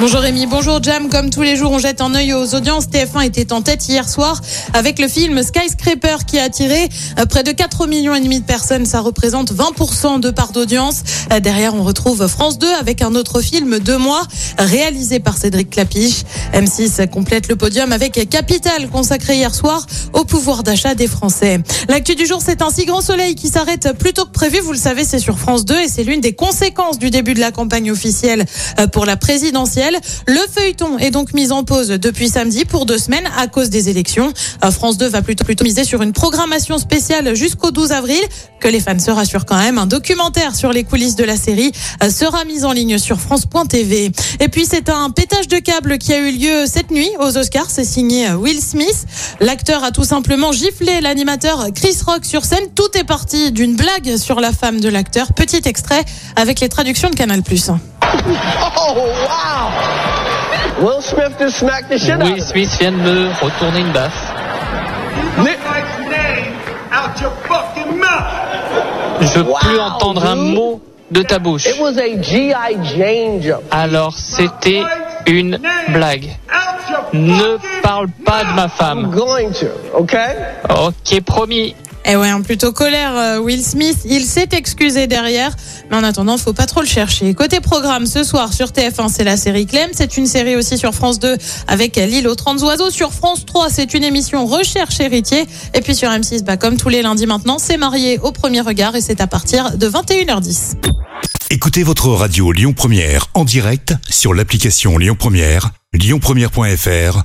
Bonjour Rémi, bonjour Jam. Comme tous les jours, on jette un œil aux audiences. TF1 était en tête hier soir avec le film Skyscraper qui a attiré euh, près de 4 millions et demi de personnes. Ça représente 20% de part d'audience. Euh, Derrière, on retrouve France 2 avec un autre film, Deux mois, réalisé par Cédric Clapiche. M6 complète le podium avec Capital, consacré hier soir au pouvoir d'achat des Français. L'actu du jour, c'est un si grand soleil qui s'arrête plus tôt que prévu. Vous le savez, c'est sur France 2 et c'est l'une des conséquences du début de la campagne officielle euh, pour la présidentielle. Le feuilleton est donc mis en pause depuis samedi pour deux semaines à cause des élections. Euh, France 2 va plutôt, plutôt miser sur une programmation spéciale jusqu'au 12 avril. Que les fans se rassurent quand même, un documentaire sur les coulisses de la série euh, sera mis en ligne sur France.tv. Et puis c'est un pétage de câble qui a eu lieu cette nuit aux Oscars. C'est signé Will Smith. L'acteur a tout simplement giflé l'animateur Chris Rock sur scène. Tout est parti d'une blague sur la femme de l'acteur. Petit extrait avec les traductions de Canal+. Oh, wow! Will Smith just smacked the shit out Will of Smith vient de me retourner une baffe. Je veux Wow, plus entendre un mot de ta bouche. It was a G.I. Jane jump. Alors c'était une blague. Ne parle pas de ma I'm femme. going to, okay? Ok, promis. Eh ouais, un plutôt colère, euh, Will Smith. Il s'est excusé derrière. Mais en attendant, faut pas trop le chercher. Côté programme, ce soir sur TF1, c'est la série Clem. C'est une série aussi sur France 2 avec L'île aux 30 oiseaux. Sur France 3, c'est une émission Recherche héritier. Et puis sur M6, bah, comme tous les lundis maintenant, c'est marié au premier regard et c'est à partir de 21h10. Écoutez votre radio Lyon Première en direct sur l'application Lyon Première, lyonpremière.fr